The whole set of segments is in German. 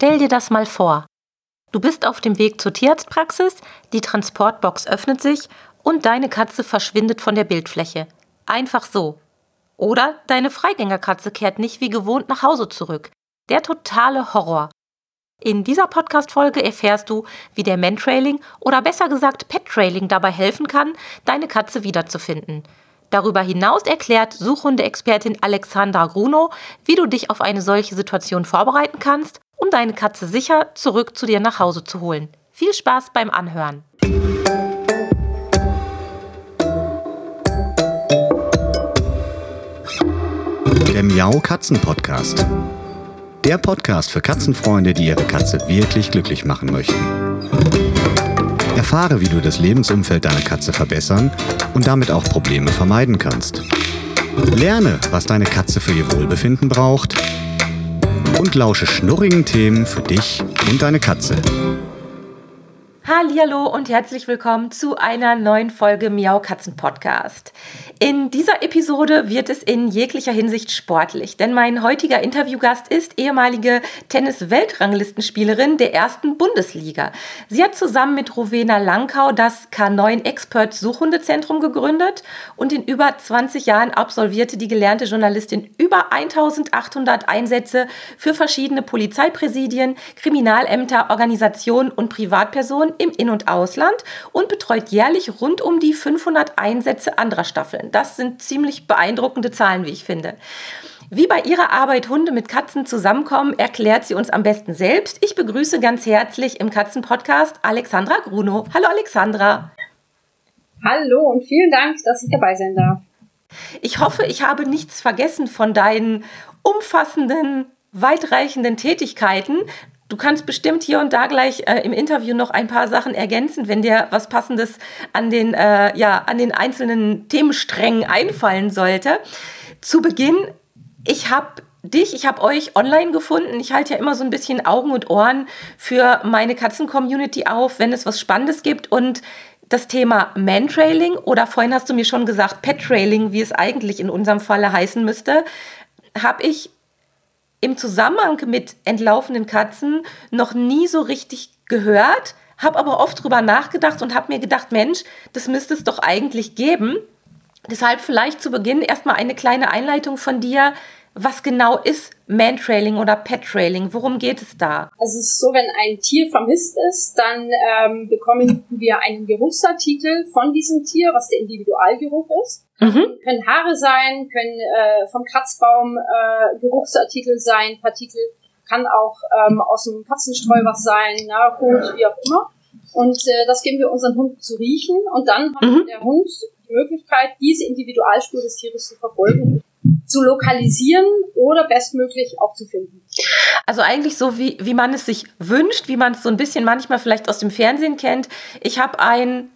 Stell dir das mal vor. Du bist auf dem Weg zur Tierarztpraxis, die Transportbox öffnet sich und deine Katze verschwindet von der Bildfläche. Einfach so. Oder deine Freigängerkatze kehrt nicht wie gewohnt nach Hause zurück. Der totale Horror. In dieser Podcast-Folge erfährst du, wie der Mantrailing oder besser gesagt Pet-Trailing dabei helfen kann, deine Katze wiederzufinden. Darüber hinaus erklärt Suchhundeexpertin Alexandra Gruno, wie du dich auf eine solche Situation vorbereiten kannst, um deine Katze sicher zurück zu dir nach Hause zu holen. Viel Spaß beim Anhören. Der Miau Katzen Podcast. Der Podcast für Katzenfreunde, die ihre Katze wirklich glücklich machen möchten. Erfahre, wie du das Lebensumfeld deiner Katze verbessern und damit auch Probleme vermeiden kannst. Lerne, was deine Katze für ihr Wohlbefinden braucht und lausche schnurrigen Themen für dich und deine Katze. Hallo und herzlich willkommen zu einer neuen Folge Miau Katzen Podcast. In dieser Episode wird es in jeglicher Hinsicht sportlich, denn mein heutiger Interviewgast ist ehemalige Tennis-Weltranglistenspielerin der ersten Bundesliga. Sie hat zusammen mit Rowena Langkau das K9 Expert Suchhundezentrum gegründet und in über 20 Jahren absolvierte die gelernte Journalistin über 1800 Einsätze für verschiedene Polizeipräsidien, Kriminalämter, Organisationen und Privatpersonen im In- und Ausland und betreut jährlich rund um die 500 Einsätze anderer Staffeln. Das sind ziemlich beeindruckende Zahlen, wie ich finde. Wie bei ihrer Arbeit Hunde mit Katzen zusammenkommen, erklärt sie uns am besten selbst. Ich begrüße ganz herzlich im Katzenpodcast Alexandra Gruno. Hallo Alexandra. Hallo und vielen Dank, dass ich dabei sein darf. Ich hoffe, ich habe nichts vergessen von deinen umfassenden, weitreichenden Tätigkeiten. Du kannst bestimmt hier und da gleich äh, im Interview noch ein paar Sachen ergänzen, wenn dir was Passendes an den, äh, ja, an den einzelnen Themensträngen einfallen sollte. Zu Beginn, ich habe dich, ich habe euch online gefunden. Ich halte ja immer so ein bisschen Augen und Ohren für meine Katzen-Community auf, wenn es was Spannendes gibt. Und das Thema Mantrailing oder vorhin hast du mir schon gesagt Pet-Trailing, wie es eigentlich in unserem Falle heißen müsste, habe ich im Zusammenhang mit entlaufenen Katzen noch nie so richtig gehört, habe aber oft drüber nachgedacht und habe mir gedacht, Mensch, das müsste es doch eigentlich geben. Deshalb vielleicht zu Beginn erstmal eine kleine Einleitung von dir. Was genau ist Mantrailing oder Pet-Trailing? Worum geht es da? Also es ist so, wenn ein Tier vermisst ist, dann ähm, bekommen wir einen Geruchsartikel von diesem Tier, was der Individualgeruch ist. Mhm. Können Haare sein, können äh, vom Kratzbaum äh, Geruchsartikel sein, Partikel, kann auch ähm, aus dem Katzenstreu was sein, na, Kot, wie auch immer. Und äh, das geben wir unseren Hund zu riechen und dann hat mhm. der Hund die Möglichkeit, diese Individualspur des Tieres zu verfolgen zu lokalisieren oder bestmöglich auch zu finden. Also eigentlich so, wie, wie man es sich wünscht, wie man es so ein bisschen manchmal vielleicht aus dem Fernsehen kennt. Ich habe ein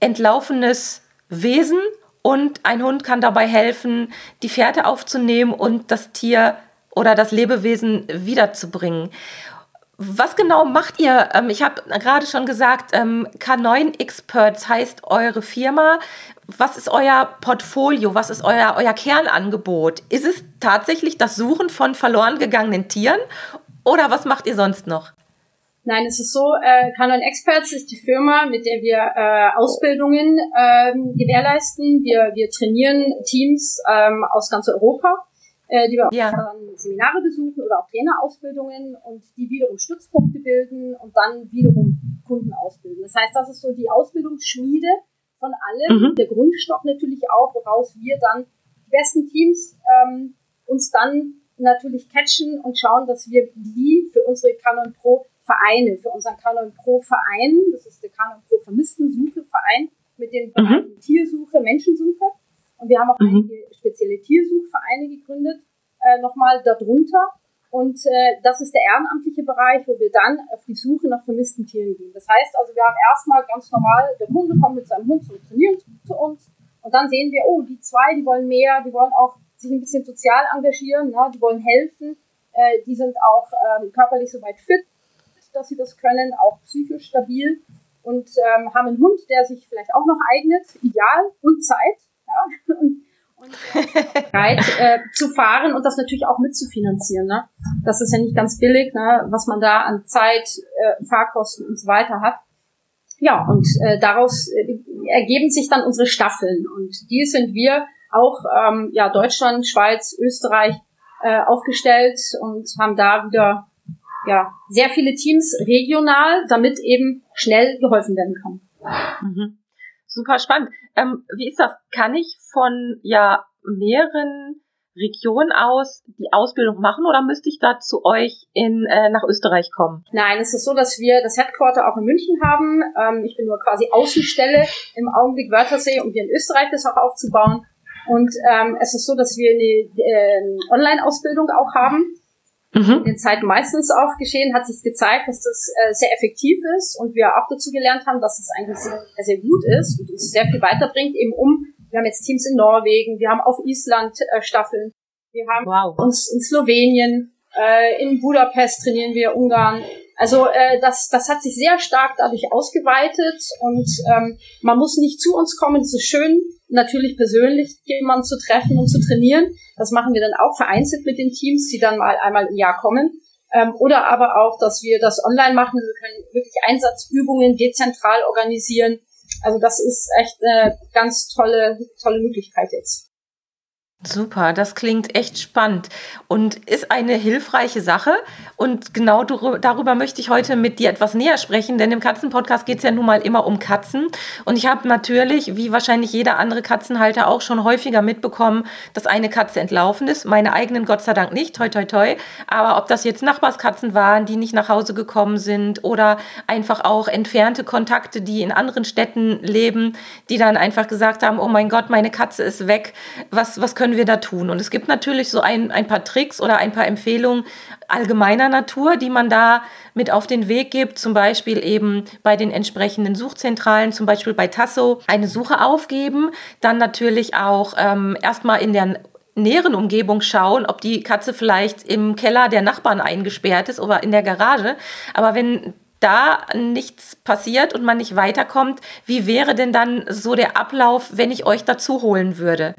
entlaufenes Wesen und ein Hund kann dabei helfen, die Fährte aufzunehmen und das Tier oder das Lebewesen wiederzubringen. Was genau macht ihr? Ähm, ich habe gerade schon gesagt, ähm, K9 Experts heißt eure Firma. Was ist euer Portfolio? Was ist euer, euer Kernangebot? Ist es tatsächlich das Suchen von verloren gegangenen Tieren oder was macht ihr sonst noch? Nein, es ist so, äh, Canon Experts ist die Firma, mit der wir äh, Ausbildungen ähm, gewährleisten. Wir, wir trainieren Teams ähm, aus ganz Europa, äh, die wir ja. auch dann Seminare besuchen oder auch Trainerausbildungen und die wiederum Stützpunkte bilden und dann wiederum Kunden ausbilden. Das heißt, das ist so die Ausbildungsschmiede von allem, mhm. der Grundstock natürlich auch, woraus wir dann die besten Teams ähm, uns dann natürlich catchen und schauen, dass wir die für unsere Canon Pro Vereine, für unseren Canon Pro Verein, das ist der Canon Pro Vermisstensuche Verein mit den Bereichen mhm. Tiersuche, Menschensuche. Und wir haben auch mhm. einige spezielle Tiersuchvereine gegründet, äh, nochmal darunter. Und äh, das ist der ehrenamtliche Bereich, wo wir dann auf die Suche nach vermissten Tieren gehen. Das heißt also, wir haben erstmal ganz normal, der Kunde kommt mit seinem Hund zum Trainieren zu uns und dann sehen wir, oh, die zwei, die wollen mehr, die wollen auch sich ein bisschen sozial engagieren, ne, die wollen helfen, äh, die sind auch ähm, körperlich soweit fit, dass sie das können, auch psychisch stabil und ähm, haben einen Hund, der sich vielleicht auch noch eignet, ideal und Zeit. Ja? Und, bereit äh, zu fahren und das natürlich auch mitzufinanzieren. Ne? Das ist ja nicht ganz billig, ne? was man da an Zeit, äh, Fahrkosten und so weiter hat. Ja, und äh, daraus äh, ergeben sich dann unsere Staffeln und die sind wir auch ähm, ja Deutschland, Schweiz, Österreich äh, aufgestellt und haben da wieder ja sehr viele Teams regional, damit eben schnell geholfen werden kann. Mhm. Super spannend. Ähm, wie ist das? Kann ich von ja mehreren Regionen aus die Ausbildung machen oder müsste ich da zu euch in, äh, nach Österreich kommen? Nein, es ist so, dass wir das Headquarter auch in München haben. Ähm, ich bin nur quasi Außenstelle im Augenblick Wörthersee, um hier in Österreich das auch aufzubauen. Und ähm, es ist so, dass wir eine äh, Online-Ausbildung auch haben. Mhm. In den Zeiten meistens auch geschehen, hat sich gezeigt, dass das äh, sehr effektiv ist und wir auch dazu gelernt haben, dass es eigentlich sehr, sehr gut ist und uns sehr viel weiterbringt, eben um, wir haben jetzt Teams in Norwegen, wir haben auf Island äh, Staffeln, wir haben wow. uns in Slowenien, äh, in Budapest trainieren wir, Ungarn. Also äh, das, das hat sich sehr stark dadurch ausgeweitet und ähm, man muss nicht zu uns kommen, es ist schön, natürlich persönlich jemanden zu treffen und zu trainieren. Das machen wir dann auch vereinzelt mit den Teams, die dann mal einmal im Jahr kommen. Ähm, oder aber auch, dass wir das online machen. Wir können wirklich Einsatzübungen dezentral organisieren. Also das ist echt eine ganz tolle, tolle Möglichkeit jetzt. Super, das klingt echt spannend und ist eine hilfreiche Sache. Und genau darüber möchte ich heute mit dir etwas näher sprechen, denn im Katzenpodcast geht es ja nun mal immer um Katzen. Und ich habe natürlich, wie wahrscheinlich jeder andere Katzenhalter, auch schon häufiger mitbekommen, dass eine Katze entlaufen ist. Meine eigenen Gott sei Dank nicht, toi toi toi. Aber ob das jetzt Nachbarskatzen waren, die nicht nach Hause gekommen sind oder einfach auch entfernte Kontakte, die in anderen Städten leben, die dann einfach gesagt haben, oh mein Gott, meine Katze ist weg. Was, was können können wir da tun? Und es gibt natürlich so ein, ein paar Tricks oder ein paar Empfehlungen allgemeiner Natur, die man da mit auf den Weg gibt. Zum Beispiel eben bei den entsprechenden Suchzentralen, zum Beispiel bei Tasso, eine Suche aufgeben. Dann natürlich auch ähm, erstmal in der näheren Umgebung schauen, ob die Katze vielleicht im Keller der Nachbarn eingesperrt ist oder in der Garage. Aber wenn da nichts passiert und man nicht weiterkommt, wie wäre denn dann so der Ablauf, wenn ich euch dazu holen würde?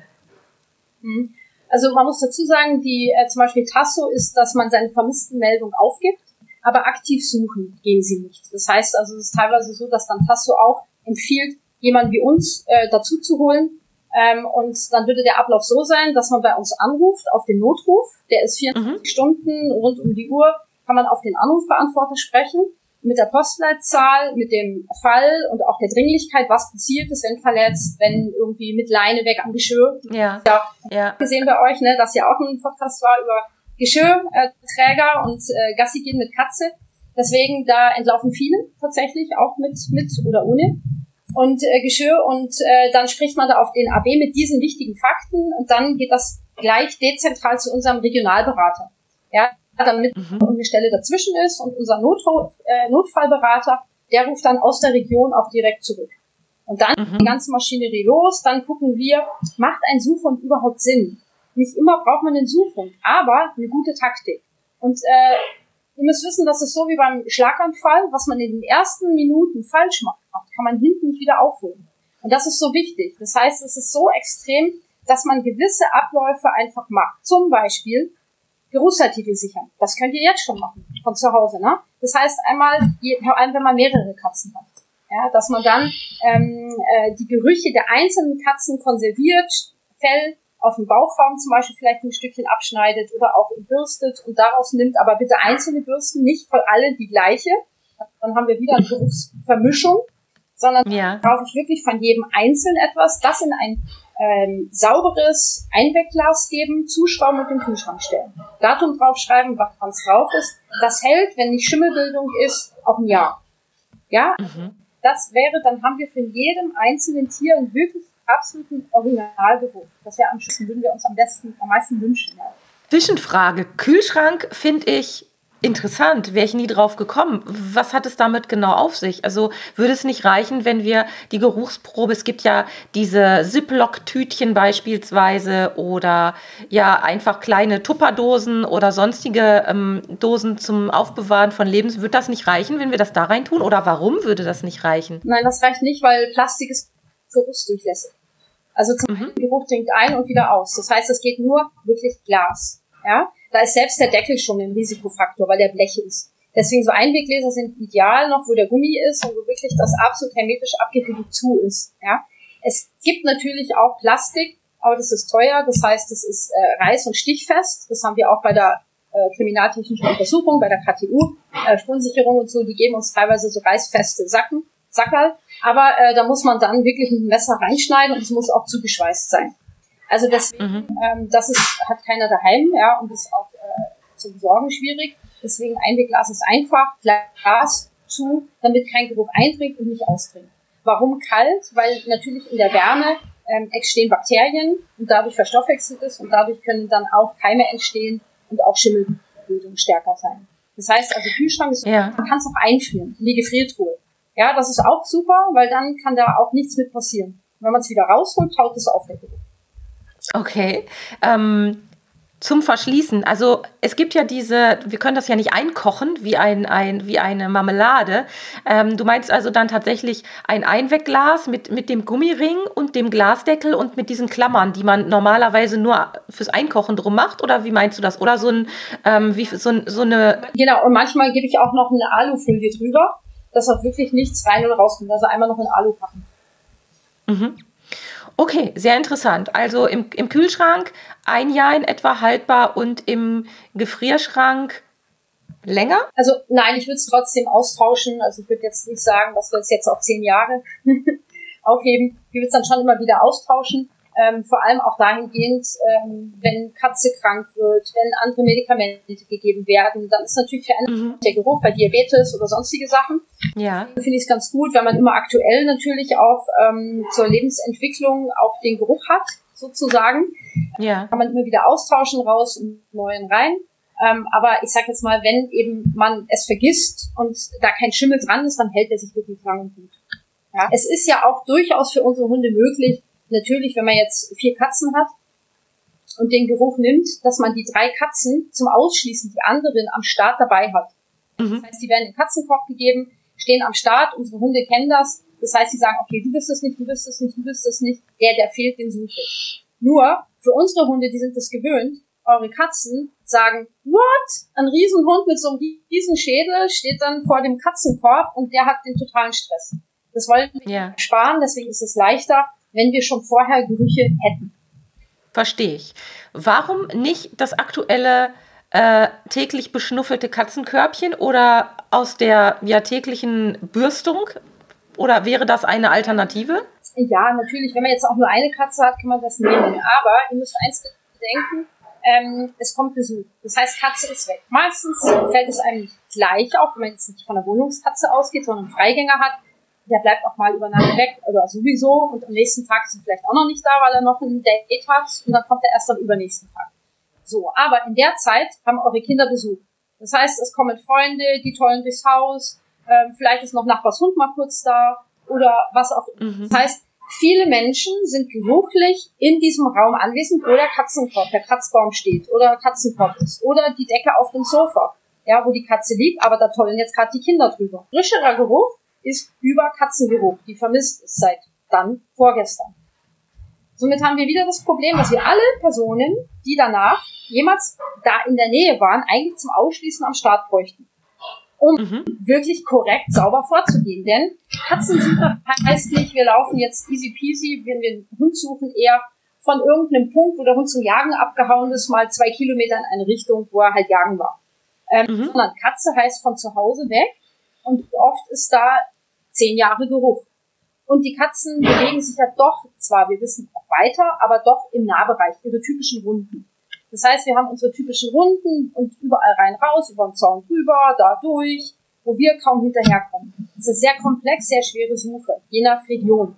Mhm. Also man muss dazu sagen, die äh, zum Beispiel Tasso ist, dass man seine vermissten Meldung aufgibt, aber aktiv suchen gehen sie nicht. Das heißt also, es ist teilweise so, dass dann Tasso auch empfiehlt, jemanden wie uns äh, dazu zu holen. Ähm, und dann würde der Ablauf so sein, dass man bei uns anruft auf den Notruf. Der ist 24 mhm. Stunden rund um die Uhr, kann man auf den Anrufbeantworter sprechen mit der Postleitzahl, mit dem Fall und auch der Dringlichkeit, was passiert ist, wenn verletzt, wenn irgendwie mit Leine weg am Geschirr. Ja. ja. ja. Gesehen bei euch, ne, dass ja auch ein Podcast war über Geschirrträger äh, und äh, Gassi gehen mit Katze. Deswegen, da entlaufen viele tatsächlich, auch mit, mit oder ohne. Und äh, Geschirr und äh, dann spricht man da auf den AB mit diesen wichtigen Fakten und dann geht das gleich dezentral zu unserem Regionalberater. Ja, damit mhm. eine Stelle dazwischen ist und unser Not äh, Notfallberater, der ruft dann aus der Region auch direkt zurück. Und dann mhm. die ganze Maschinerie los, dann gucken wir, macht ein Suchhund überhaupt Sinn? Nicht immer braucht man einen Suchhund, aber eine gute Taktik. Und äh, ihr müsst wissen, das ist so wie beim Schlaganfall, was man in den ersten Minuten falsch macht, kann man hinten nicht wieder aufholen. Und das ist so wichtig. Das heißt, es ist so extrem, dass man gewisse Abläufe einfach macht. Zum Beispiel, Geruchsartikel sichern. Das könnt ihr jetzt schon machen, von zu Hause. Ne? Das heißt einmal, vor allem wenn man mehrere Katzen hat, ja, dass man dann ähm, äh, die Gerüche der einzelnen Katzen konserviert, Fell auf dem Bauchraum zum Beispiel vielleicht ein Stückchen abschneidet oder auch bürstet und daraus nimmt, aber bitte einzelne Bürsten, nicht voll alle die gleiche. Dann haben wir wieder eine Geruchsvermischung, sondern ja. brauche ich wirklich von jedem einzeln etwas, das in ein ähm, sauberes Einwegglas geben, zuschrauben und in den Kühlschrank stellen. Datum draufschreiben, was drauf ist. Das hält, wenn nicht Schimmelbildung ist, auch ein Jahr. Ja, mhm. das wäre, dann haben wir für jedem einzelnen Tier einen wirklich absoluten Originalgeruch. Das wäre am schönsten, würden wir uns am besten, am meisten wünschen. Ja. Zwischenfrage. Kühlschrank finde ich Interessant, wäre ich nie drauf gekommen. Was hat es damit genau auf sich? Also würde es nicht reichen, wenn wir die Geruchsprobe, es gibt ja diese Ziploc-Tütchen beispielsweise oder ja einfach kleine Tupperdosen oder sonstige ähm, Dosen zum Aufbewahren von Lebens. Würde das nicht reichen, wenn wir das da rein tun? Oder warum würde das nicht reichen? Nein, das reicht nicht, weil Plastik ist geruchsdurchlässig. Also zum mhm. Geruch dringt ein und wieder aus. Das heißt, es geht nur wirklich Glas. Ja, da ist selbst der Deckel schon ein Risikofaktor, weil der Blech ist. Deswegen so Einweggläser sind ideal noch, wo der Gummi ist und wo wirklich das absolut hermetisch abgeriegelt zu ist. Ja, es gibt natürlich auch Plastik, aber das ist teuer. Das heißt, das ist äh, reiß- und stichfest. Das haben wir auch bei der äh, kriminaltechnischen Untersuchung, bei der KTU, äh, Spurensicherung und so. Die geben uns teilweise so reißfeste Sacken, Sackerl. Aber äh, da muss man dann wirklich dem Messer reinschneiden und es muss auch zugeschweißt sein. Also deswegen, mhm. ähm, das ist, hat keiner daheim, ja, und ist auch äh, zu besorgen schwierig. Deswegen Einwegglas ist einfach, Glas zu, damit kein Geruch eindringt und nicht ausdringt. Warum kalt? Weil natürlich in der Wärme ähm, entstehen Bakterien und dadurch verstoffwechselt es und dadurch können dann auch Keime entstehen und auch Schimmelbildung stärker sein. Das heißt also Kühlschrank ist, ja. man kann es auch einfrieren in die Gefriertruhe. Ja, das ist auch super, weil dann kann da auch nichts mit passieren. Wenn man es wieder rausholt, taut es auf der Geruch. Okay. Ähm, zum Verschließen. Also es gibt ja diese, wir können das ja nicht einkochen wie, ein, ein, wie eine Marmelade. Ähm, du meinst also dann tatsächlich ein Einwegglas mit, mit dem Gummiring und dem Glasdeckel und mit diesen Klammern, die man normalerweise nur fürs Einkochen drum macht? Oder wie meinst du das? Oder so, ein, ähm, wie, so, so eine... Genau, und manchmal gebe ich auch noch eine Alufolie drüber, dass auch wirklich nichts rein und rauskommt. Also einmal noch in Alu packen. Mhm. Okay, sehr interessant. Also im, im Kühlschrank ein Jahr in etwa haltbar und im Gefrierschrank länger? Also nein, ich würde es trotzdem austauschen. Also ich würde jetzt nicht sagen, dass wir es jetzt auf zehn Jahre aufheben. Ich würde es dann schon immer wieder austauschen. Ähm, vor allem auch dahingehend, ähm, wenn Katze krank wird, wenn andere Medikamente gegeben werden, dann ist natürlich verändert mhm. der Geruch bei Diabetes oder sonstige Sachen. Ja. Finde ich es ganz gut, weil man immer aktuell natürlich auch ähm, zur Lebensentwicklung auch den Geruch hat, sozusagen. Ja. Kann man immer wieder austauschen, raus und neuen rein. Ähm, aber ich sag jetzt mal, wenn eben man es vergisst und da kein Schimmel dran ist, dann hält er sich wirklich lang und gut. Ja. Es ist ja auch durchaus für unsere Hunde möglich, natürlich, wenn man jetzt vier Katzen hat und den Geruch nimmt, dass man die drei Katzen zum Ausschließen die anderen am Start dabei hat. Mhm. Das heißt, die werden in Katzenkorb gegeben, stehen am Start, unsere Hunde kennen das. Das heißt, sie sagen, okay, du bist es nicht, du bist es nicht, du bist es nicht, der, der fehlt, den suche. Nur, für unsere Hunde, die sind das gewöhnt, eure Katzen sagen, what? Ein Riesenhund mit so einem Riesenschädel steht dann vor dem Katzenkorb und der hat den totalen Stress. Das wollen wir ja. sparen, deswegen ist es leichter, wenn wir schon vorher Gerüche hätten. Verstehe ich. Warum nicht das aktuelle äh, täglich beschnuffelte Katzenkörbchen oder aus der ja, täglichen Bürstung? Oder wäre das eine Alternative? Ja, natürlich. Wenn man jetzt auch nur eine Katze hat, kann man das nehmen. Aber ihr müsst eins bedenken, ähm, es kommt Besuch. Das heißt, Katze ist weg. Meistens fällt es einem nicht gleich auf, wenn man jetzt nicht von der Wohnungskatze ausgeht, sondern einen Freigänger hat der bleibt auch mal über Nacht weg oder sowieso und am nächsten Tag ist er vielleicht auch noch nicht da, weil er noch ein Date hat und dann kommt er erst am übernächsten Tag. So, aber in der Zeit haben eure Kinder Besuch. Das heißt, es kommen Freunde, die tollen durchs Haus, ähm, vielleicht ist noch Nachbars Hund mal kurz da oder was auch immer. Mhm. Das heißt, viele Menschen sind geruchlich in diesem Raum anwesend, wo der Katzenkorb, der Kratzbaum steht oder Katzenkorb ist oder die Decke auf dem Sofa, ja, wo die Katze liegt, aber da tollen jetzt gerade die Kinder drüber. Frischerer Geruch ist über Katzengeruch, die vermisst ist seit dann vorgestern. Somit haben wir wieder das Problem, dass wir alle Personen, die danach jemals da in der Nähe waren, eigentlich zum Ausschließen am Start bräuchten. Um mhm. wirklich korrekt sauber vorzugehen. Denn Katzensuche heißt nicht, wir laufen jetzt easy peasy, wenn wir einen Hund suchen, eher von irgendeinem Punkt, wo der Hund zum Jagen abgehauen ist, mal zwei Kilometer in eine Richtung, wo er halt jagen war. Ähm, mhm. Sondern Katze heißt von zu Hause weg und oft ist da zehn Jahre Geruch. Und die Katzen bewegen sich ja doch, zwar, wir wissen auch weiter, aber doch im Nahbereich, ihre typischen Runden. Das heißt, wir haben unsere typischen Runden und überall rein raus, über den Zaun drüber, da durch, wo wir kaum hinterherkommen. Das ist sehr komplex, sehr schwere Suche, je nach Region.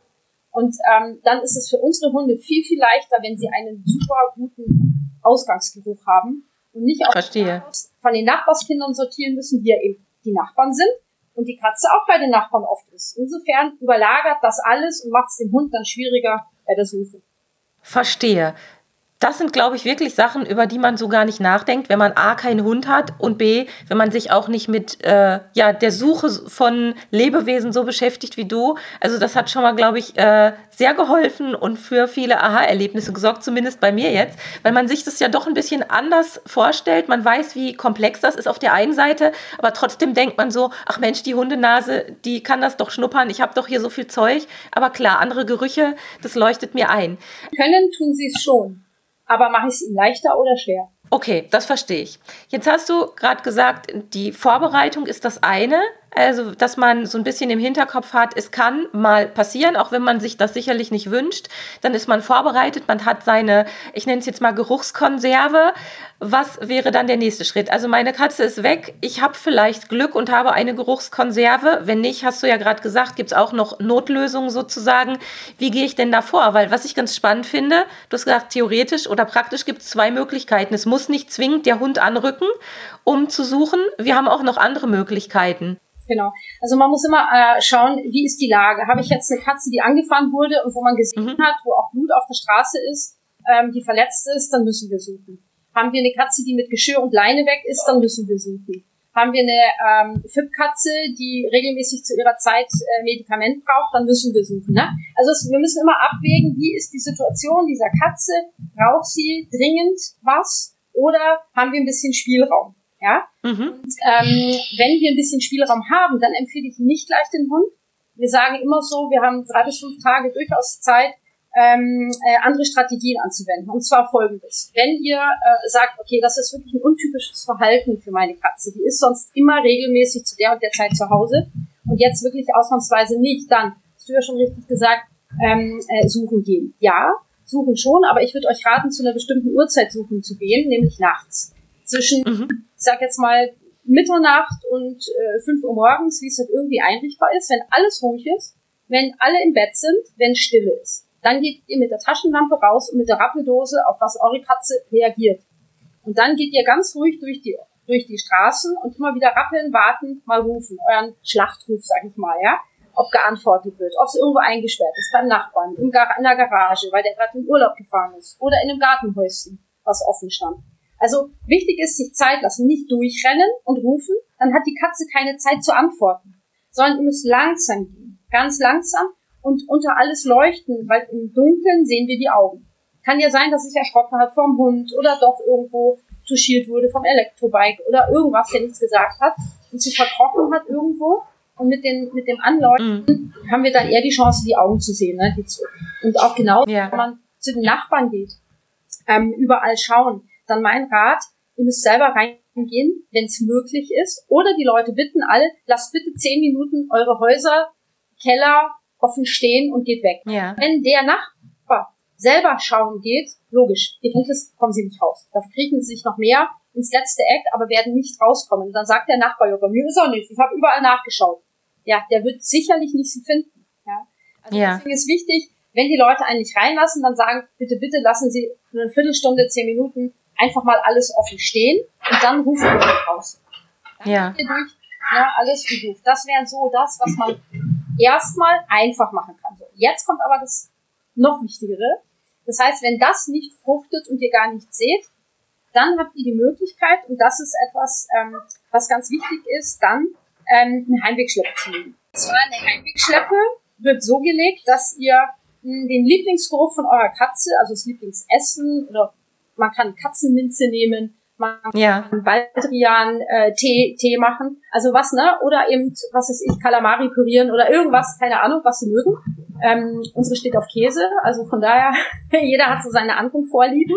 Und ähm, dann ist es für unsere Hunde viel, viel leichter, wenn sie einen super guten Ausgangsgeruch haben und nicht auch Verstehe. von den Nachbarskindern sortieren müssen, die ja eben die Nachbarn sind, und die Katze auch bei den Nachbarn oft ist. Insofern überlagert das alles und macht es dem Hund dann schwieriger bei der Suche. Verstehe. Das sind, glaube ich, wirklich Sachen, über die man so gar nicht nachdenkt, wenn man A, keinen Hund hat und B, wenn man sich auch nicht mit äh, ja, der Suche von Lebewesen so beschäftigt wie du. Also das hat schon mal, glaube ich, äh, sehr geholfen und für viele Aha-Erlebnisse gesorgt, zumindest bei mir jetzt, weil man sich das ja doch ein bisschen anders vorstellt. Man weiß, wie komplex das ist auf der einen Seite, aber trotzdem denkt man so, ach Mensch, die Hundenase, die kann das doch schnuppern, ich habe doch hier so viel Zeug. Aber klar, andere Gerüche, das leuchtet mir ein. Können tun sie es schon aber mache ich es ihm leichter oder schwer? Okay, das verstehe ich. Jetzt hast du gerade gesagt, die Vorbereitung ist das eine, also dass man so ein bisschen im Hinterkopf hat, es kann mal passieren, auch wenn man sich das sicherlich nicht wünscht, dann ist man vorbereitet, man hat seine, ich nenne es jetzt mal Geruchskonserve, was wäre dann der nächste Schritt? Also meine Katze ist weg, ich habe vielleicht Glück und habe eine Geruchskonserve. Wenn nicht, hast du ja gerade gesagt, gibt es auch noch Notlösungen sozusagen. Wie gehe ich denn da vor? Weil was ich ganz spannend finde, du hast gesagt, theoretisch oder praktisch gibt es zwei Möglichkeiten. Es muss nicht zwingend der Hund anrücken, um zu suchen. Wir haben auch noch andere Möglichkeiten. Genau. Also man muss immer äh, schauen, wie ist die Lage. Habe ich jetzt eine Katze, die angefahren wurde und wo man gesehen mhm. hat, wo auch Blut auf der Straße ist, ähm, die verletzt ist, dann müssen wir suchen. Haben wir eine Katze, die mit Geschirr und Leine weg ist, dann müssen wir suchen. Haben wir eine ähm, FIP-Katze, die regelmäßig zu ihrer Zeit äh, Medikament braucht, dann müssen wir suchen. Ne? Also es, wir müssen immer abwägen, wie ist die Situation dieser Katze? Braucht sie dringend was oder haben wir ein bisschen Spielraum? Ja? Mhm. Und ähm, wenn wir ein bisschen Spielraum haben, dann empfehle ich nicht gleich den Hund. Wir sagen immer so, wir haben drei bis fünf Tage durchaus Zeit, ähm, äh, andere Strategien anzuwenden. Und zwar folgendes. Wenn ihr äh, sagt, okay, das ist wirklich ein untypisches Verhalten für meine Katze, die ist sonst immer regelmäßig zu der und der Zeit zu Hause und jetzt wirklich ausnahmsweise nicht, dann, hast du ja schon richtig gesagt, ähm, äh, suchen gehen. Ja, suchen schon, aber ich würde euch raten, zu einer bestimmten Uhrzeit suchen zu gehen, nämlich nachts. Zwischen, mhm. ich sag jetzt mal, Mitternacht und äh, 5 Uhr morgens, wie es halt irgendwie einrichtbar ist, wenn alles ruhig ist, wenn alle im Bett sind, wenn Stille ist. Dann geht ihr mit der Taschenlampe raus und mit der Rappeldose, auf was eure Katze reagiert. Und dann geht ihr ganz ruhig durch die, durch die Straßen und immer wieder rappeln, warten, mal rufen. Euren Schlachtruf, sag ich mal, ja. Ob geantwortet wird, ob es irgendwo eingesperrt ist, beim Nachbarn, in der Garage, weil der gerade in Urlaub gefahren ist, oder in einem Gartenhäuschen, was offen stand. Also wichtig ist, sich Zeit lassen, nicht durchrennen und rufen, dann hat die Katze keine Zeit zu antworten, sondern ihr müsst langsam gehen, ganz langsam und unter alles leuchten, weil im Dunkeln sehen wir die Augen. Kann ja sein, dass sich erschrocken hat vom Hund oder doch irgendwo touchiert wurde vom Elektrobike oder irgendwas, der nichts gesagt hat und sich verkrochen hat irgendwo. Und mit, den, mit dem Anleuchten mhm. haben wir dann eher die Chance, die Augen zu sehen. Ne? Und auch genau, ja. wenn man zu den Nachbarn geht, ähm, überall schauen, dann mein Rat, ihr müsst selber reingehen, wenn es möglich ist. Oder die Leute bitten alle, lasst bitte zehn Minuten eure Häuser, Keller, offen stehen und geht weg. Ja. Wenn der Nachbar selber schauen geht, logisch, ihr kennt es, kommen sie nicht raus. Da kriechen sie sich noch mehr ins letzte Eck, aber werden nicht rauskommen. Und dann sagt der Nachbar, ja, bei mir ist er nicht, ich habe überall nachgeschaut. Ja, der wird sicherlich nicht sie finden. Ja. Also ja. deswegen ist wichtig, wenn die Leute einen nicht reinlassen, dann sagen, bitte, bitte lassen Sie eine Viertelstunde, zehn Minuten einfach mal alles offen stehen und dann rufen wir raus. Dann ja. Durch, ja, alles du. Das wäre so das, was man erstmal einfach machen kann. So, jetzt kommt aber das noch Wichtigere. Das heißt, wenn das nicht fruchtet und ihr gar nichts seht, dann habt ihr die Möglichkeit, und das ist etwas, ähm, was ganz wichtig ist, dann ähm, eine Heimwegschleppe zu legen. Und zwar eine Heimwegschleppe wird so gelegt, dass ihr hm, den Lieblingsgeruch von eurer Katze, also das Lieblingsessen oder man kann Katzenminze nehmen, man ja. kann Baldrian äh, Tee, Tee machen. Also was, ne? Oder eben, was weiß ich, Kalamari pürieren oder irgendwas, keine Ahnung, was sie mögen. Ähm, unsere steht auf Käse, also von daher, jeder hat so seine anderen Vorlieben.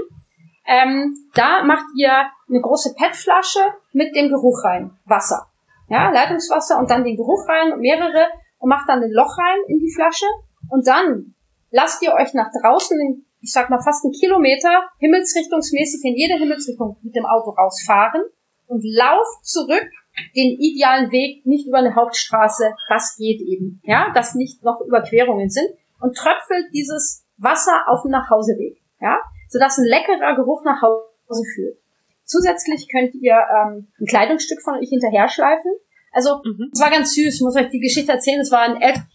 Ähm, da macht ihr eine große PET-Flasche mit dem Geruch rein. Wasser. Ja, Leitungswasser und dann den Geruch rein, mehrere, und macht dann ein Loch rein in die Flasche. Und dann lasst ihr euch nach draußen den ich sag mal fast einen Kilometer himmelsrichtungsmäßig in jede Himmelsrichtung mit dem Auto rausfahren und lauft zurück den idealen Weg, nicht über eine Hauptstraße, was geht eben, ja, dass nicht noch Überquerungen sind und tröpfelt dieses Wasser auf dem Nachhauseweg, ja, sodass ein leckerer Geruch nach Hause führt. Zusätzlich könnt ihr ähm, ein Kleidungsstück von euch hinterher schleifen. Also, mhm. es war ganz süß, ich muss euch die Geschichte erzählen, es war ein älterer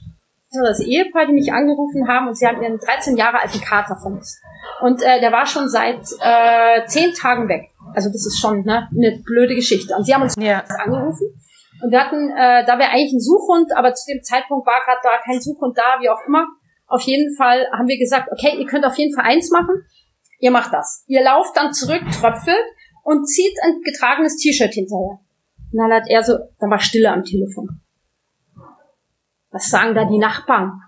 das Ehepaar, die mich angerufen haben und sie haben ihren 13 Jahre alten Kater vermisst. Und äh, der war schon seit äh, zehn Tagen weg. Also das ist schon ne, eine blöde Geschichte. Und sie haben uns ja. angerufen und wir hatten, äh, da wäre eigentlich ein Suchhund, aber zu dem Zeitpunkt war gerade da kein Suchhund da, wie auch immer. Auf jeden Fall haben wir gesagt, okay, ihr könnt auf jeden Fall eins machen. Ihr macht das. Ihr lauft dann zurück, tröpfelt und zieht ein getragenes T-Shirt hinterher. Und dann hat er so, dann war Stille am Telefon. Was sagen da die Nachbarn?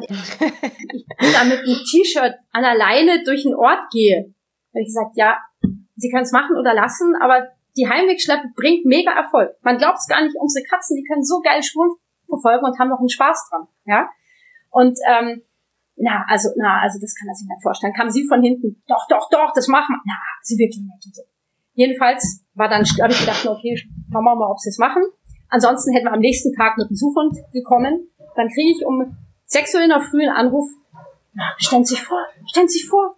Ich bin da mit einem T-Shirt an der Leine durch den Ort gehe. Da habe ich gesagt, ja, Sie können es machen oder lassen, aber die Heimwegschleppe bringt mega Erfolg. Man glaubt es gar nicht, unsere Katzen, die können so geil Spuren verfolgen und haben noch einen Spaß dran. Ja? Und ähm, na, also, na, also das kann er sich nicht vorstellen. Kam sie von hinten, doch, doch, doch, das machen wir. Na, sie wirklich nicht. So. Jedenfalls war dann, habe ich gedacht, okay, schauen wir mal, ob sie es machen. Ansonsten hätten wir am nächsten Tag mit dem Suchhund gekommen. Dann kriege ich um 6 Uhr in der Früh einen Anruf. Stellen Sie sich vor, stellen Sie sich vor.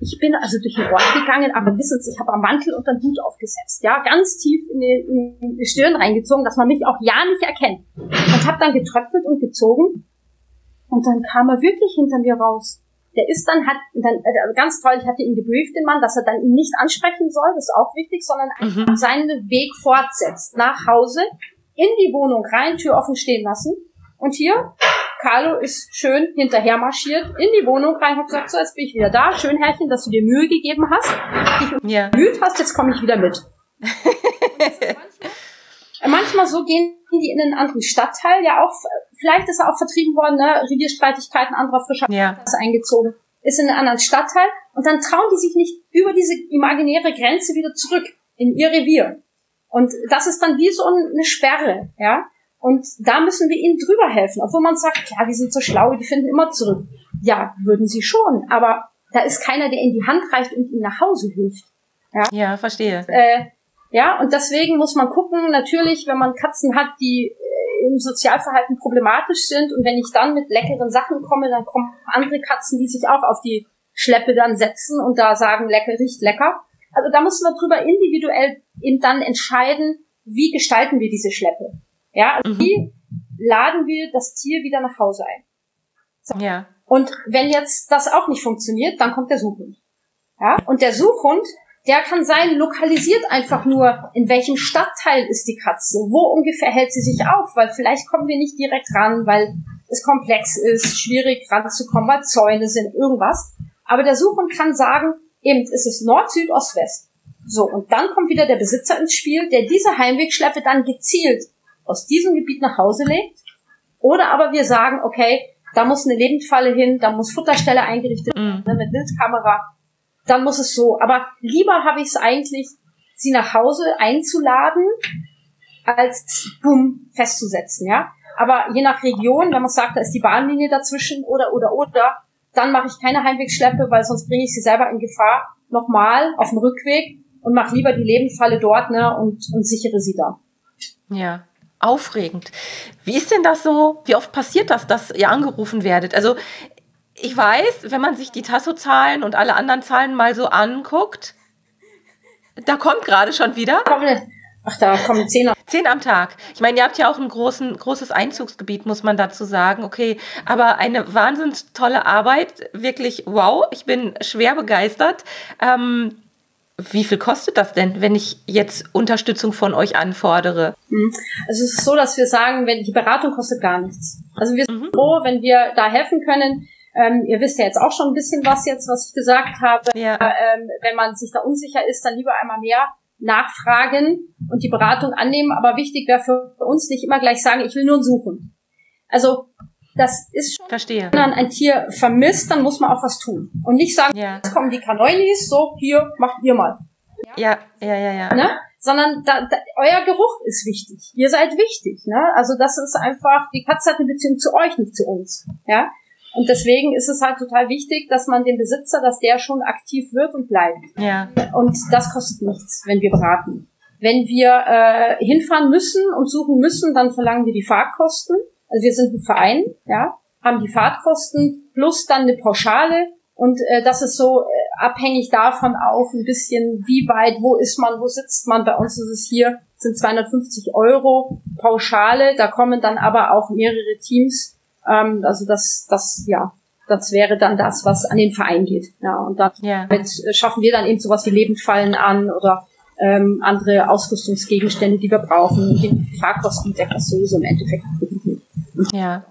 Ich bin also durch den Ort gegangen, aber wissen Sie, ich habe am Mantel und den Hut aufgesetzt. Ja, ganz tief in die, in die Stirn reingezogen, dass man mich auch ja nicht erkennt. Und habe dann getröpfelt und gezogen und dann kam er wirklich hinter mir raus. Der ist dann, hat, dann, äh, ganz toll, ich hatte ihn gebrieft, den Mann, dass er dann ihn nicht ansprechen soll, das ist auch wichtig, sondern einfach mhm. seinen Weg fortsetzt, nach Hause, in die Wohnung rein, Tür offen stehen lassen. Und hier, Carlo ist schön hinterher marschiert, in die Wohnung rein, hat gesagt, so, jetzt bin ich wieder da, schön Herrchen, dass du dir Mühe gegeben hast, dich ja. bemüht hast, jetzt komme ich wieder mit. manchmal so gehen die in einen anderen Stadtteil, ja auch, vielleicht ist er auch vertrieben worden, ne, Revierstreitigkeiten, anderer Frischer ja. ist eingezogen, ist in einen anderen Stadtteil und dann trauen die sich nicht über diese imaginäre Grenze wieder zurück in ihr Revier. Und das ist dann wie so eine Sperre, ja. Und da müssen wir ihnen drüber helfen, obwohl man sagt, klar, die sind so schlau, die finden immer zurück. Ja, würden sie schon, aber da ist keiner, der ihnen die Hand reicht und ihnen nach Hause hilft. Ja, ja verstehe. Äh, ja, und deswegen muss man gucken, natürlich, wenn man Katzen hat, die äh, im Sozialverhalten problematisch sind und wenn ich dann mit leckeren Sachen komme, dann kommen andere Katzen, die sich auch auf die Schleppe dann setzen und da sagen, lecker riecht lecker. Also da müssen wir drüber individuell eben dann entscheiden, wie gestalten wir diese Schleppe. Ja, also mhm. wie laden wir das Tier wieder nach Hause ein. So. Ja. Und wenn jetzt das auch nicht funktioniert, dann kommt der Suchhund. Ja, und der Suchhund, der kann sein, lokalisiert einfach nur, in welchem Stadtteil ist die Katze, wo ungefähr hält sie sich auf, weil vielleicht kommen wir nicht direkt ran, weil es komplex ist, schwierig ranzukommen, weil Zäune sind, irgendwas. Aber der Suchhund kann sagen, eben ist es Nord, Süd, Ost, West. So, und dann kommt wieder der Besitzer ins Spiel, der diese Heimwegschleppe dann gezielt aus diesem Gebiet nach Hause legt. Oder aber wir sagen, okay, da muss eine Lebendfalle hin, da muss Futterstelle eingerichtet werden mm. mit Wildkamera dann muss es so. Aber lieber habe ich es eigentlich, sie nach Hause einzuladen, als bumm festzusetzen, ja. Aber je nach Region, wenn man sagt, da ist die Bahnlinie dazwischen oder oder oder, dann mache ich keine Heimwegschleppe, weil sonst bringe ich sie selber in Gefahr. Nochmal auf dem Rückweg und mache lieber die Lebendfalle dort ne, und, und sichere sie da. Ja, aufregend. Wie ist denn das so? Wie oft passiert das, dass ihr angerufen werdet? Also ich weiß, wenn man sich die Tasso-Zahlen und alle anderen Zahlen mal so anguckt, da kommt gerade schon wieder. Ach, da kommen zehn. Zehn am Tag. Ich meine, ihr habt ja auch ein großen, großes Einzugsgebiet, muss man dazu sagen. Okay, aber eine wahnsinnig tolle Arbeit. Wirklich wow. Ich bin schwer begeistert. Ähm, wie viel kostet das denn, wenn ich jetzt Unterstützung von euch anfordere? Also es ist so, dass wir sagen, wenn die Beratung kostet gar nichts. Also wir sind mhm. froh, wenn wir da helfen können. Ähm, ihr wisst ja jetzt auch schon ein bisschen was jetzt, was ich gesagt habe. Ja. Ähm, wenn man sich da unsicher ist, dann lieber einmal mehr nachfragen und die Beratung annehmen. Aber wichtig wäre für uns nicht immer gleich sagen, ich will nur suchen. Also das ist schon, Verstehe. wenn man ein Tier vermisst, dann muss man auch was tun. Und nicht sagen, ja. jetzt kommen die Kanoilis, so, hier, macht ihr mal. Ja, ja, ja, ja. Ne? Sondern da, da, euer Geruch ist wichtig. Ihr seid wichtig. Ne? Also das ist einfach, die Katze hat eine Beziehung zu euch, nicht zu uns. Ja? Und deswegen ist es halt total wichtig, dass man den Besitzer, dass der schon aktiv wird und bleibt. Ja. Und das kostet nichts, wenn wir beraten. Wenn wir äh, hinfahren müssen und suchen müssen, dann verlangen wir die Fahrtkosten. Also wir sind ein Verein, ja, haben die Fahrtkosten plus dann eine Pauschale und äh, das ist so äh, abhängig davon auch ein bisschen, wie weit, wo ist man, wo sitzt man. Bei uns ist es hier sind 250 Euro Pauschale. Da kommen dann aber auch mehrere Teams Ähm, also das, das, ja, das wäre dann das, was an den Verein geht. Ja, und damit ja. schaffen wir dann eben sowas wie Lebendfallen an oder ähm, andere Ausrüstungsgegenstände, die wir brauchen. Die Fahrkosten deckt das sowieso im Endeffekt. Ja.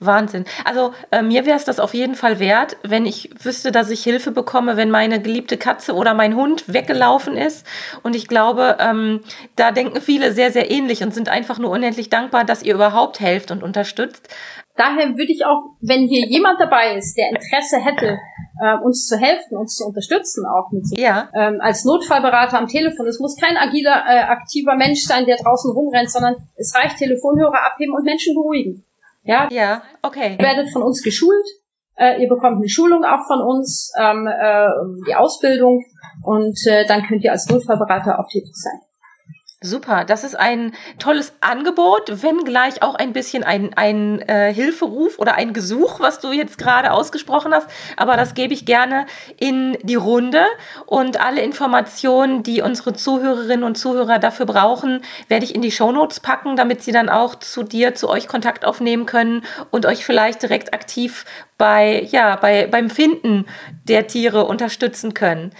Wahnsinn. Also äh, mir wäre es das auf jeden Fall wert, wenn ich wüsste, dass ich Hilfe bekomme, wenn meine geliebte Katze oder mein Hund weggelaufen ist. Und ich glaube, ähm, da denken viele sehr, sehr ähnlich und sind einfach nur unendlich dankbar, dass ihr überhaupt helft und unterstützt. Daher würde ich auch, wenn hier jemand dabei ist, der Interesse hätte, äh, uns zu helfen, uns zu unterstützen, auch mit so, ja. ähm, als Notfallberater am Telefon. Es muss kein agiler, äh, aktiver Mensch sein, der draußen rumrennt, sondern es reicht Telefonhörer abheben und Menschen beruhigen. Ja, ja, okay. Ihr werdet von uns geschult. Äh, ihr bekommt eine Schulung auch von uns, ähm, äh, die Ausbildung und äh, dann könnt ihr als Notfallberater auch tätig sein. Super, das ist ein tolles Angebot, wenn gleich auch ein bisschen ein, ein äh, Hilferuf oder ein Gesuch, was du jetzt gerade ausgesprochen hast. Aber das gebe ich gerne in die Runde und alle Informationen, die unsere Zuhörerinnen und Zuhörer dafür brauchen, werde ich in die Shownotes packen, damit sie dann auch zu dir, zu euch Kontakt aufnehmen können und euch vielleicht direkt aktiv bei, ja, bei, beim Finden der Tiere unterstützen können.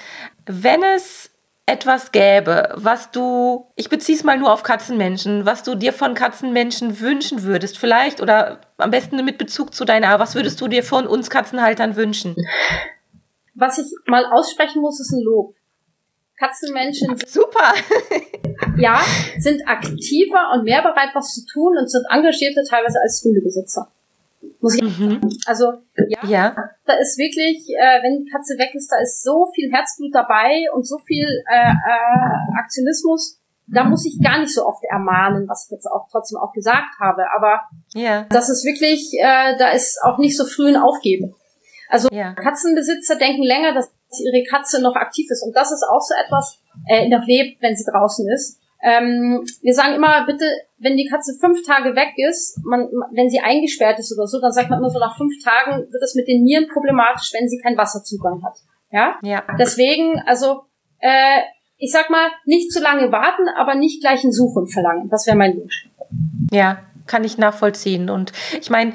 Wenn es etwas gäbe, was du, ich beziehe es mal nur auf Katzenmenschen, was du dir von Katzenmenschen wünschen würdest, vielleicht oder am besten mit Bezug zu deiner, was würdest du dir von uns Katzenhaltern wünschen? Was ich mal aussprechen muss, ist ein Lob. Katzenmenschen sind, super. ja, sind aktiver und mehr bereit, was zu tun und sind engagierter teilweise als Hundebesitzer muss ich mhm. Also ja, ja, da ist wirklich, äh, wenn die Katze weg ist, da ist so viel Herzblut dabei und so viel äh, äh, Aktionismus. Da muss ich gar nicht so oft ermahnen, was ich jetzt auch trotzdem auch gesagt habe. Aber ja. das ist wirklich, äh, da ist auch nicht so früh ein Aufgeben. Also ja. Katzenbesitzer denken länger, dass ihre Katze noch aktiv ist. Und das ist auch so etwas, äh, noch lebt, wenn sie draußen ist. Ähm, wir sagen immer, bitte, wenn die Katze fünf Tage weg ist, man, wenn sie eingesperrt ist oder so, dann sagt man immer so, nach fünf Tagen wird es mit den Nieren problematisch, wenn sie keinen Wasserzugang hat. Ja? ja. Deswegen, also, äh, ich sag mal, nicht zu lange warten, aber nicht gleich ein Suchen verlangen. Das wäre mein Wunsch. Ja, kann ich nachvollziehen. Und ich meine,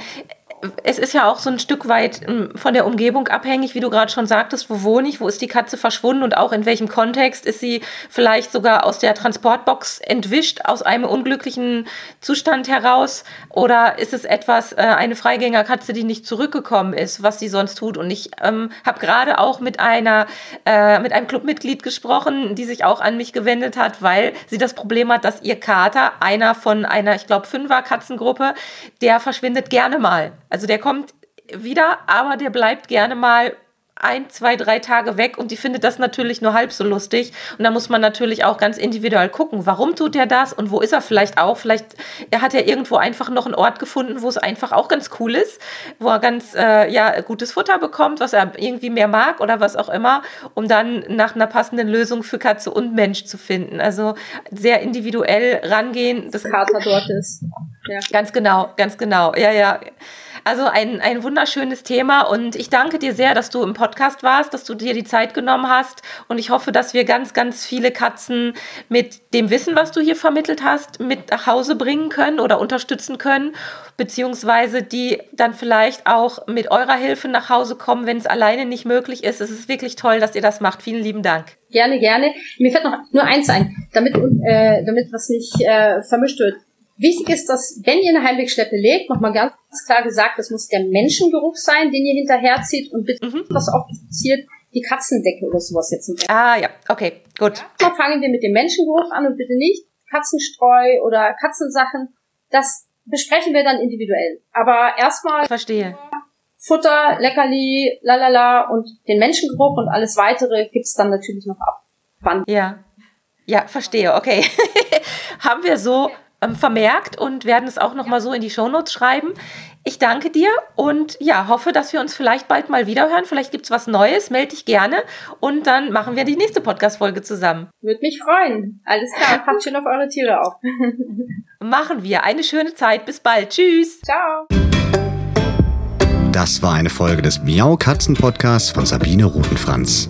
es ist ja auch so ein Stück weit ähm, von der Umgebung abhängig, wie du gerade schon sagtest, wo wohne ich, wo ist die Katze verschwunden und auch in welchem Kontext ist sie vielleicht sogar aus der Transportbox entwischt, aus einem unglücklichen Zustand heraus oder ist es etwas, äh, eine Freigängerkatze, die nicht zurückgekommen ist, was sie sonst tut. Und ich ähm, habe gerade auch mit einer, äh, mit einem Clubmitglied gesprochen, die sich auch an mich gewendet hat, weil sie das Problem hat, dass ihr Kater, einer von einer, ich glaube, Fünfer Katzengruppe, der verschwindet gerne mal. Also der kommt wieder, aber der bleibt gerne mal ein, zwei, drei Tage weg und die findet das natürlich nur halb so lustig. Und da muss man natürlich auch ganz individuell gucken, warum tut er das und wo ist er vielleicht auch. Vielleicht hat er irgendwo einfach noch einen Ort gefunden, wo es einfach auch ganz cool ist, wo er ganz äh, ja, gutes Futter bekommt, was er irgendwie mehr mag oder was auch immer, um dann nach einer passenden Lösung für Katze und Mensch zu finden. Also sehr individuell rangehen. Das Kater dort ist. Ja. Ganz genau, ganz genau. Ja, ja. Also ein, ein wunderschönes Thema und ich danke dir sehr, dass du im Podcast warst, dass du dir die Zeit genommen hast und ich hoffe, dass wir ganz, ganz viele Katzen mit dem Wissen, was du hier vermittelt hast, mit nach Hause bringen können oder unterstützen können, beziehungsweise die dann vielleicht auch mit eurer Hilfe nach Hause kommen, wenn es alleine nicht möglich ist. Es ist wirklich toll, dass ihr das macht. Vielen lieben Dank. Gerne, gerne. Mir fällt noch nur eins ein, damit, äh, damit was nicht äh, vermischt wird. Wichtig ist, dass, wenn ihr eine Heimwegschleppe legt, nochmal ganz klar gesagt, das muss der Menschengeruch sein, den ihr hinterherzieht und bitte, mhm. was oft passiert, die Katzendecke oder sowas jetzt nicht. Ah, ja, okay, gut. Ja, fangen wir mit dem Menschengeruch an und bitte nicht Katzenstreu oder Katzensachen. Das besprechen wir dann individuell. Aber erstmal. Verstehe. Futter, Leckerli, lalala und den Menschengeruch und alles weitere gibt's dann natürlich noch ab. Wann? Ja. Ja, verstehe, okay. Haben wir so vermerkt und werden es auch noch mal so in die Shownotes schreiben. Ich danke dir und ja, hoffe, dass wir uns vielleicht bald mal wieder hören. Vielleicht gibt es was Neues, melde dich gerne und dann machen wir die nächste Podcast-Folge zusammen. Würde mich freuen. Alles klar, passt schön auf eure Tiere auf. machen wir. Eine schöne Zeit. Bis bald. Tschüss. Ciao. Das war eine Folge des Miau Katzen Podcasts von Sabine Rutenfranz.